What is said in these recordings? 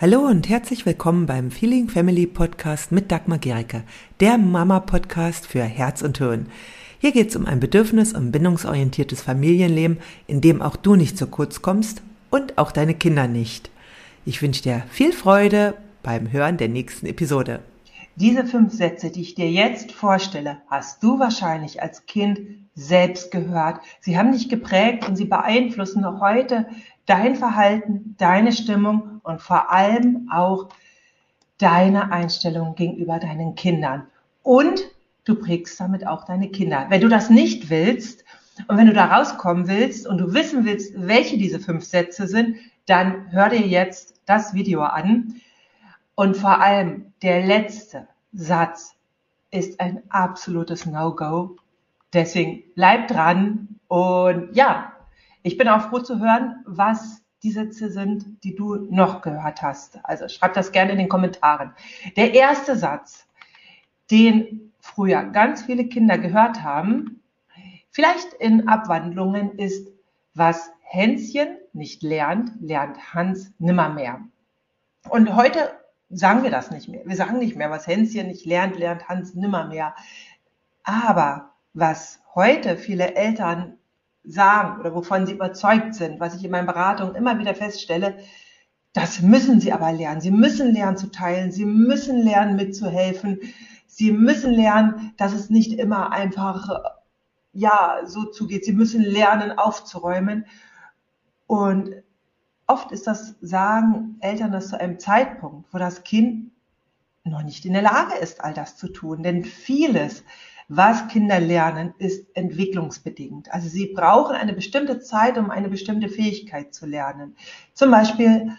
Hallo und herzlich willkommen beim Feeling Family Podcast mit Dagmar Gericke, der Mama-Podcast für Herz und Hirn. Hier geht es um ein bedürfnis- und bindungsorientiertes Familienleben, in dem auch du nicht zu kurz kommst und auch deine Kinder nicht. Ich wünsche dir viel Freude beim Hören der nächsten Episode. Diese fünf Sätze, die ich dir jetzt vorstelle, hast du wahrscheinlich als Kind selbst gehört. Sie haben dich geprägt und sie beeinflussen noch heute dein Verhalten, deine Stimmung und vor allem auch deine Einstellung gegenüber deinen Kindern. Und du prägst damit auch deine Kinder. Wenn du das nicht willst und wenn du da rauskommen willst und du wissen willst, welche diese fünf Sätze sind, dann hör dir jetzt das Video an. Und vor allem der letzte Satz ist ein absolutes No-Go. Deswegen bleib dran und ja, ich bin auch froh zu hören, was die Sätze sind, die du noch gehört hast. Also schreib das gerne in den Kommentaren. Der erste Satz, den früher ganz viele Kinder gehört haben, vielleicht in Abwandlungen, ist, was Hänschen nicht lernt, lernt Hans nimmermehr. Und heute sagen wir das nicht mehr. Wir sagen nicht mehr, was Hänschen nicht lernt, lernt Hans nimmermehr. Aber was heute viele Eltern sagen oder wovon sie überzeugt sind, was ich in meinen Beratungen immer wieder feststelle, das müssen sie aber lernen. Sie müssen lernen zu teilen. Sie müssen lernen mitzuhelfen. Sie müssen lernen, dass es nicht immer einfach, ja, so zugeht. Sie müssen lernen aufzuräumen. Und oft ist das, sagen Eltern das zu einem Zeitpunkt, wo das Kind noch nicht in der Lage ist, all das zu tun. Denn vieles was Kinder lernen, ist entwicklungsbedingt. Also sie brauchen eine bestimmte Zeit, um eine bestimmte Fähigkeit zu lernen. Zum Beispiel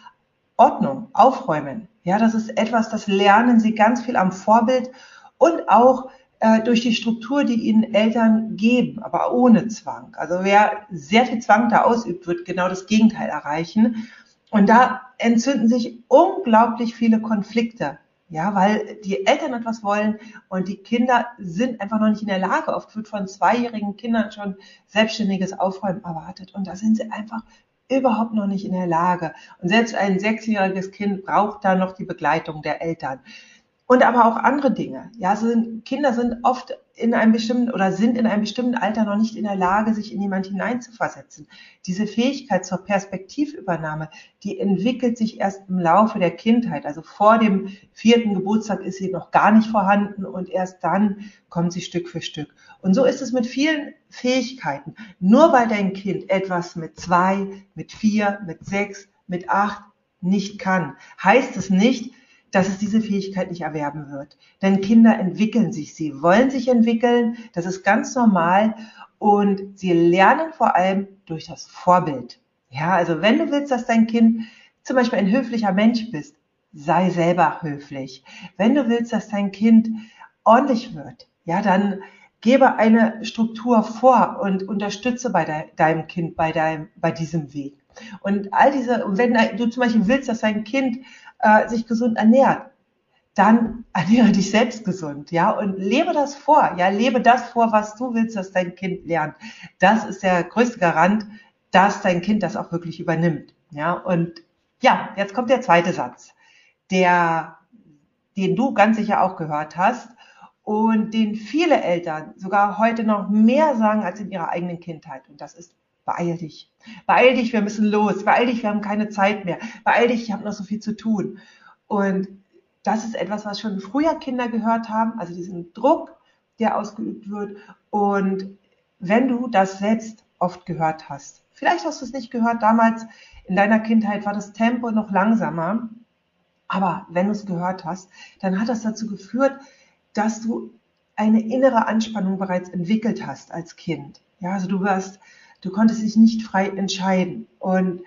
Ordnung, Aufräumen. Ja, das ist etwas, das lernen sie ganz viel am Vorbild und auch äh, durch die Struktur, die ihnen Eltern geben, aber ohne Zwang. Also wer sehr viel Zwang da ausübt, wird genau das Gegenteil erreichen. Und da entzünden sich unglaublich viele Konflikte ja, weil die Eltern etwas wollen und die Kinder sind einfach noch nicht in der Lage. Oft wird von zweijährigen Kindern schon selbstständiges Aufräumen erwartet und da sind sie einfach überhaupt noch nicht in der Lage. Und selbst ein sechsjähriges Kind braucht da noch die Begleitung der Eltern und aber auch andere Dinge. Ja, sind, Kinder sind oft in einem bestimmten oder sind in einem bestimmten Alter noch nicht in der Lage, sich in jemand hineinzuversetzen. Diese Fähigkeit zur Perspektivübernahme, die entwickelt sich erst im Laufe der Kindheit. Also vor dem vierten Geburtstag ist sie noch gar nicht vorhanden und erst dann kommt sie Stück für Stück. Und so ist es mit vielen Fähigkeiten. Nur weil dein Kind etwas mit zwei, mit vier, mit sechs, mit acht nicht kann, heißt es nicht, dass es diese Fähigkeit nicht erwerben wird. Denn Kinder entwickeln sich, sie wollen sich entwickeln, das ist ganz normal und sie lernen vor allem durch das Vorbild. Ja, also wenn du willst, dass dein Kind zum Beispiel ein höflicher Mensch bist, sei selber höflich. Wenn du willst, dass dein Kind ordentlich wird, ja, dann gebe eine Struktur vor und unterstütze bei de deinem Kind bei deinem, bei diesem Weg. Und all diese, wenn du zum Beispiel willst, dass dein Kind äh, sich gesund ernährt, dann ernähre dich selbst gesund, ja, und lebe das vor, ja, lebe das vor, was du willst, dass dein Kind lernt. Das ist der größte Garant, dass dein Kind das auch wirklich übernimmt, ja, und ja, jetzt kommt der zweite Satz, der, den du ganz sicher auch gehört hast und den viele Eltern sogar heute noch mehr sagen als in ihrer eigenen Kindheit. Und das ist beeil dich. Beeil dich, wir müssen los. Beeil dich, wir haben keine Zeit mehr. Beeil dich, ich habe noch so viel zu tun. Und das ist etwas, was schon früher Kinder gehört haben, also diesen Druck, der ausgeübt wird. Und wenn du das selbst oft gehört hast, vielleicht hast du es nicht gehört, damals in deiner Kindheit war das Tempo noch langsamer, aber wenn du es gehört hast, dann hat das dazu geführt, dass du eine innere Anspannung bereits entwickelt hast als Kind. Ja, also du wirst Du konntest dich nicht frei entscheiden. Und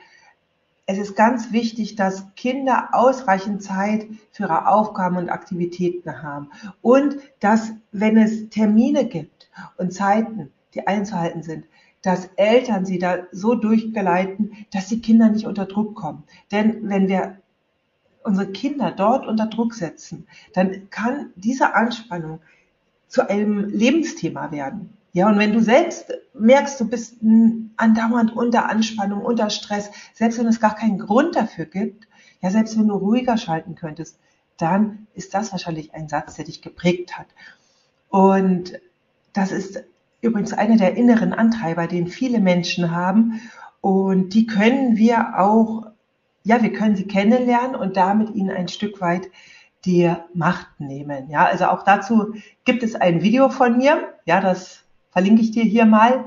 es ist ganz wichtig, dass Kinder ausreichend Zeit für ihre Aufgaben und Aktivitäten haben. Und dass, wenn es Termine gibt und Zeiten, die einzuhalten sind, dass Eltern sie da so durchgeleiten, dass die Kinder nicht unter Druck kommen. Denn wenn wir unsere Kinder dort unter Druck setzen, dann kann diese Anspannung zu einem Lebensthema werden. Ja, und wenn du selbst merkst, du bist andauernd unter Anspannung, unter Stress, selbst wenn es gar keinen Grund dafür gibt, ja, selbst wenn du ruhiger schalten könntest, dann ist das wahrscheinlich ein Satz, der dich geprägt hat. Und das ist übrigens einer der inneren Antreiber, den viele Menschen haben. Und die können wir auch, ja, wir können sie kennenlernen und damit ihnen ein Stück weit die Macht nehmen. Ja, also auch dazu gibt es ein Video von mir. Ja, das verlinke ich dir hier mal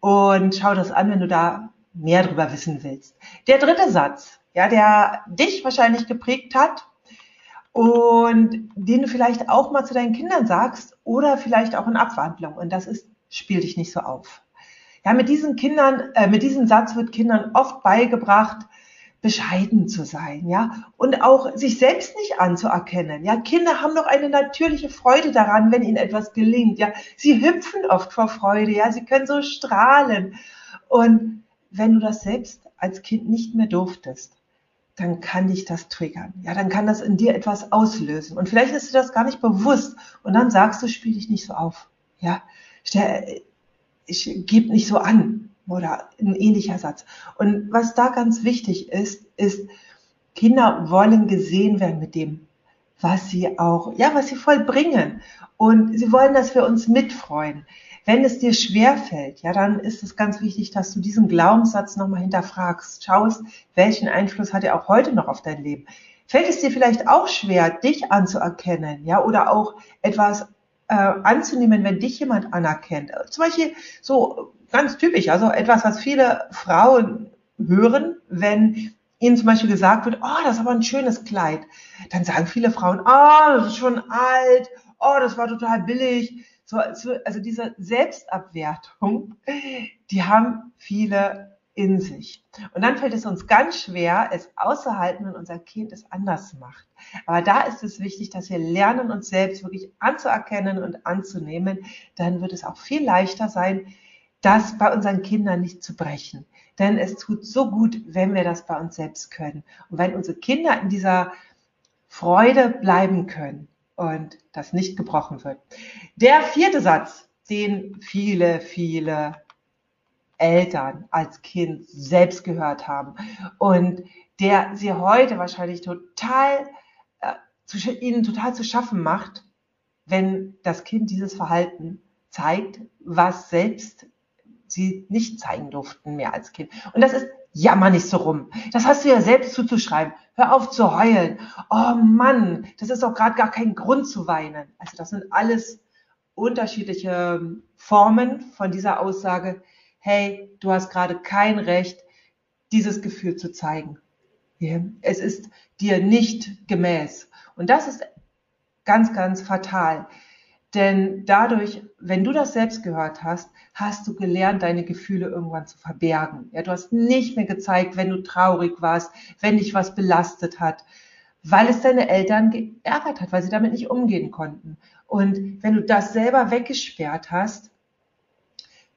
und schau das an, wenn du da mehr darüber wissen willst. Der dritte Satz, ja, der dich wahrscheinlich geprägt hat und den du vielleicht auch mal zu deinen Kindern sagst oder vielleicht auch in Abwandlung. Und das ist, spiel dich nicht so auf. Ja, mit diesen Kindern, äh, mit diesem Satz wird Kindern oft beigebracht, bescheiden zu sein, ja, und auch sich selbst nicht anzuerkennen. Ja, Kinder haben doch eine natürliche Freude daran, wenn ihnen etwas gelingt. Ja, sie hüpfen oft vor Freude. Ja, sie können so strahlen. Und wenn du das selbst als Kind nicht mehr durftest, dann kann dich das triggern. Ja, dann kann das in dir etwas auslösen. Und vielleicht ist dir das gar nicht bewusst. Und dann sagst du, spiel dich nicht so auf. Ja, ich gebe nicht so an. Oder ein ähnlicher Satz. Und was da ganz wichtig ist, ist, Kinder wollen gesehen werden mit dem, was sie auch, ja, was sie vollbringen. Und sie wollen, dass wir uns mitfreuen. Wenn es dir schwer fällt, ja, dann ist es ganz wichtig, dass du diesen Glaubenssatz nochmal hinterfragst, schaust, welchen Einfluss hat er auch heute noch auf dein Leben. Fällt es dir vielleicht auch schwer, dich anzuerkennen, ja, oder auch etwas äh, anzunehmen, wenn dich jemand anerkennt? Zum Beispiel so ganz typisch, also etwas, was viele Frauen hören, wenn ihnen zum Beispiel gesagt wird, oh, das ist aber ein schönes Kleid. Dann sagen viele Frauen, oh, das ist schon alt, oh, das war total billig. So, also diese Selbstabwertung, die haben viele in sich. Und dann fällt es uns ganz schwer, es auszuhalten, wenn unser Kind es anders macht. Aber da ist es wichtig, dass wir lernen, uns selbst wirklich anzuerkennen und anzunehmen. Dann wird es auch viel leichter sein, das bei unseren Kindern nicht zu brechen. Denn es tut so gut, wenn wir das bei uns selbst können. Und wenn unsere Kinder in dieser Freude bleiben können und das nicht gebrochen wird. Der vierte Satz, den viele, viele Eltern als Kind selbst gehört haben und der sie heute wahrscheinlich total, äh, zu, ihnen total zu schaffen macht, wenn das Kind dieses Verhalten zeigt, was selbst sie nicht zeigen durften mehr als Kind. Und das ist jammer nicht so rum. Das hast du ja selbst zuzuschreiben. Hör auf zu heulen. Oh Mann, das ist doch gerade gar kein Grund zu weinen. Also das sind alles unterschiedliche Formen von dieser Aussage. Hey, du hast gerade kein Recht, dieses Gefühl zu zeigen. Es ist dir nicht gemäß. Und das ist ganz, ganz fatal. Denn dadurch, wenn du das selbst gehört hast, hast du gelernt, deine Gefühle irgendwann zu verbergen. Ja, du hast nicht mehr gezeigt, wenn du traurig warst, wenn dich was belastet hat, weil es deine Eltern geärgert hat, weil sie damit nicht umgehen konnten. Und wenn du das selber weggesperrt hast,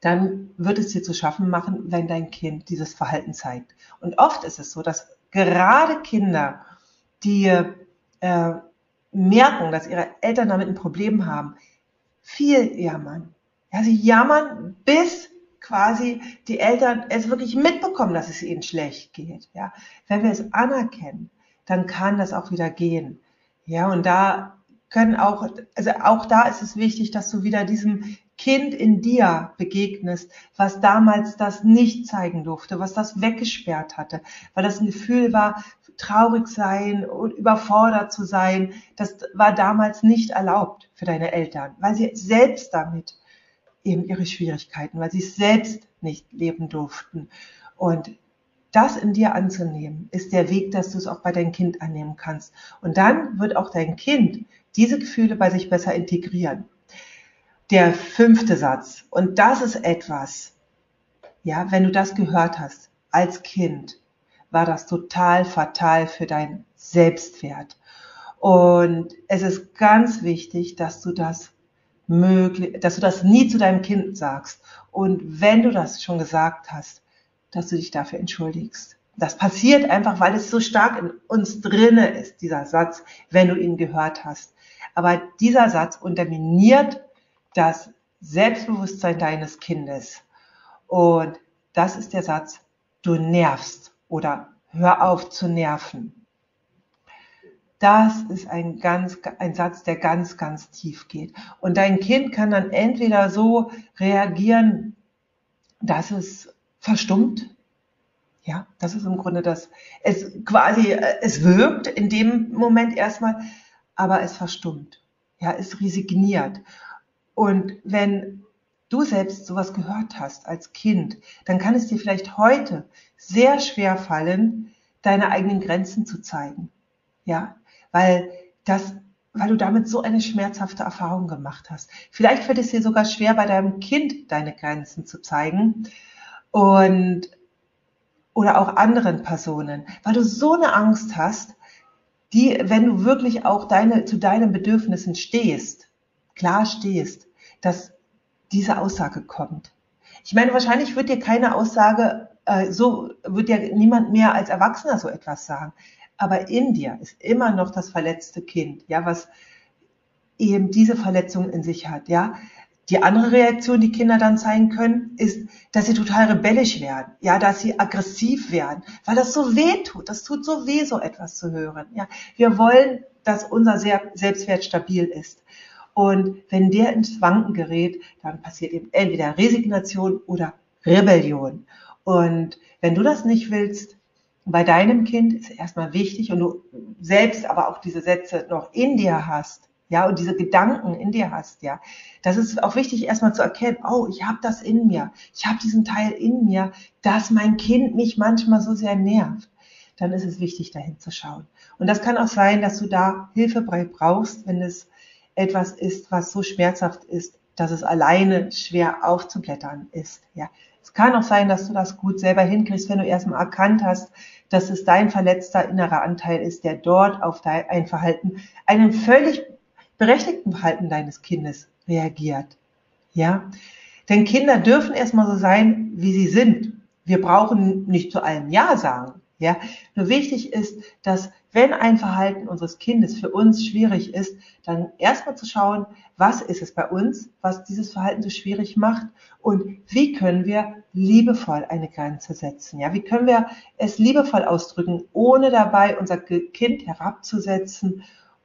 dann wird es dir zu schaffen machen, wenn dein Kind dieses Verhalten zeigt. Und oft ist es so, dass gerade Kinder, die äh, merken, dass ihre Eltern damit ein Problem haben, viel jammern. Ja, sie jammern, bis quasi die Eltern es wirklich mitbekommen, dass es ihnen schlecht geht. Ja, wenn wir es anerkennen, dann kann das auch wieder gehen. Ja, und da können auch, also auch da ist es wichtig, dass du wieder diesem Kind in dir begegnest, was damals das nicht zeigen durfte, was das weggesperrt hatte, weil das ein Gefühl war, traurig sein und überfordert zu sein, das war damals nicht erlaubt für deine Eltern, weil sie selbst damit eben ihre Schwierigkeiten, weil sie es selbst nicht leben durften. Und das in dir anzunehmen, ist der Weg, dass du es auch bei deinem Kind annehmen kannst. Und dann wird auch dein Kind diese Gefühle bei sich besser integrieren. Der fünfte Satz, und das ist etwas, ja, wenn du das gehört hast als Kind, war das total fatal für deinen Selbstwert. Und es ist ganz wichtig, dass du das möglich, dass du das nie zu deinem Kind sagst. Und wenn du das schon gesagt hast, dass du dich dafür entschuldigst. Das passiert einfach, weil es so stark in uns drinne ist, dieser Satz, wenn du ihn gehört hast. Aber dieser Satz unterminiert das Selbstbewusstsein deines Kindes. Und das ist der Satz, du nervst oder hör auf zu nerven. Das ist ein ganz, ein Satz, der ganz, ganz tief geht. Und dein Kind kann dann entweder so reagieren, dass es verstummt. Ja, das ist im Grunde das, es quasi, es wirkt in dem Moment erstmal, aber es verstummt. Ja, es resigniert. Und wenn du selbst sowas gehört hast als Kind, dann kann es dir vielleicht heute sehr schwer fallen, deine eigenen Grenzen zu zeigen. Ja, weil das, weil du damit so eine schmerzhafte Erfahrung gemacht hast. Vielleicht fällt es dir sogar schwer, bei deinem Kind deine Grenzen zu zeigen und oder auch anderen Personen, weil du so eine Angst hast, die, wenn du wirklich auch deine, zu deinen Bedürfnissen stehst, klar stehst, dass diese Aussage kommt. Ich meine, wahrscheinlich wird dir keine Aussage, äh, so wird dir niemand mehr als Erwachsener so etwas sagen. Aber in dir ist immer noch das verletzte Kind, ja, was eben diese Verletzung in sich hat, ja. Die andere Reaktion, die Kinder dann zeigen können, ist, dass sie total rebellisch werden, ja, dass sie aggressiv werden, weil das so weh tut. Das tut so weh, so etwas zu hören, ja. Wir wollen, dass unser Selbstwert stabil ist. Und wenn der ins Wanken gerät, dann passiert eben entweder Resignation oder Rebellion. Und wenn du das nicht willst, bei deinem Kind ist erstmal wichtig und du selbst aber auch diese Sätze noch in dir hast, ja, und diese Gedanken in dir hast, ja, das ist auch wichtig erstmal zu erkennen, oh, ich habe das in mir, ich habe diesen Teil in mir, dass mein Kind mich manchmal so sehr nervt. Dann ist es wichtig, dahin zu schauen. Und das kann auch sein, dass du da Hilfe brauchst, wenn es etwas ist, was so schmerzhaft ist, dass es alleine schwer aufzublättern ist. Ja. Es kann auch sein, dass du das gut selber hinkriegst, wenn du erstmal erkannt hast, dass es dein verletzter innerer Anteil ist, der dort auf dein Verhalten, einem völlig berechtigten Verhalten deines Kindes reagiert. Ja. Denn Kinder dürfen erstmal so sein, wie sie sind. Wir brauchen nicht zu allem Ja sagen. Ja, nur wichtig ist, dass wenn ein Verhalten unseres Kindes für uns schwierig ist, dann erstmal zu schauen, was ist es bei uns, was dieses Verhalten so schwierig macht und wie können wir liebevoll eine Grenze setzen? Ja, wie können wir es liebevoll ausdrücken, ohne dabei unser Kind herabzusetzen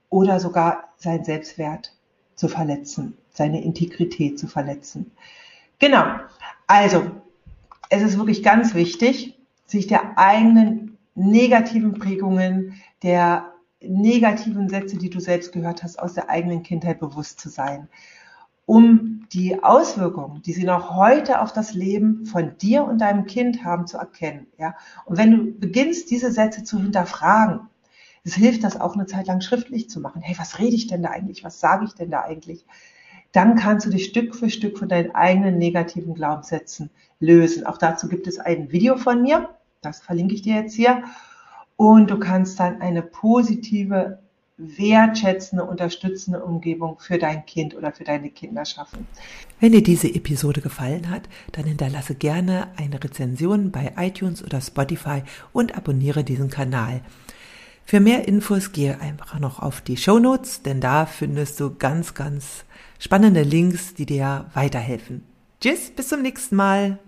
oder sogar sein Selbstwert zu verletzen, seine Integrität zu verletzen? Genau. Also, es ist wirklich ganz wichtig, sich der eigenen negativen Prägungen, der negativen Sätze, die du selbst gehört hast, aus der eigenen Kindheit bewusst zu sein, um die Auswirkungen, die sie noch heute auf das Leben von dir und deinem Kind haben, zu erkennen. Ja? Und wenn du beginnst, diese Sätze zu hinterfragen, es hilft, das auch eine Zeit lang schriftlich zu machen. Hey, was rede ich denn da eigentlich? Was sage ich denn da eigentlich? Dann kannst du dich Stück für Stück von deinen eigenen negativen Glaubenssätzen lösen. Auch dazu gibt es ein Video von mir. Das verlinke ich dir jetzt hier. Und du kannst dann eine positive, wertschätzende, unterstützende Umgebung für dein Kind oder für deine Kinder schaffen. Wenn dir diese Episode gefallen hat, dann hinterlasse gerne eine Rezension bei iTunes oder Spotify und abonniere diesen Kanal. Für mehr Infos gehe einfach noch auf die Show Notes, denn da findest du ganz, ganz spannende Links, die dir weiterhelfen. Tschüss, bis zum nächsten Mal.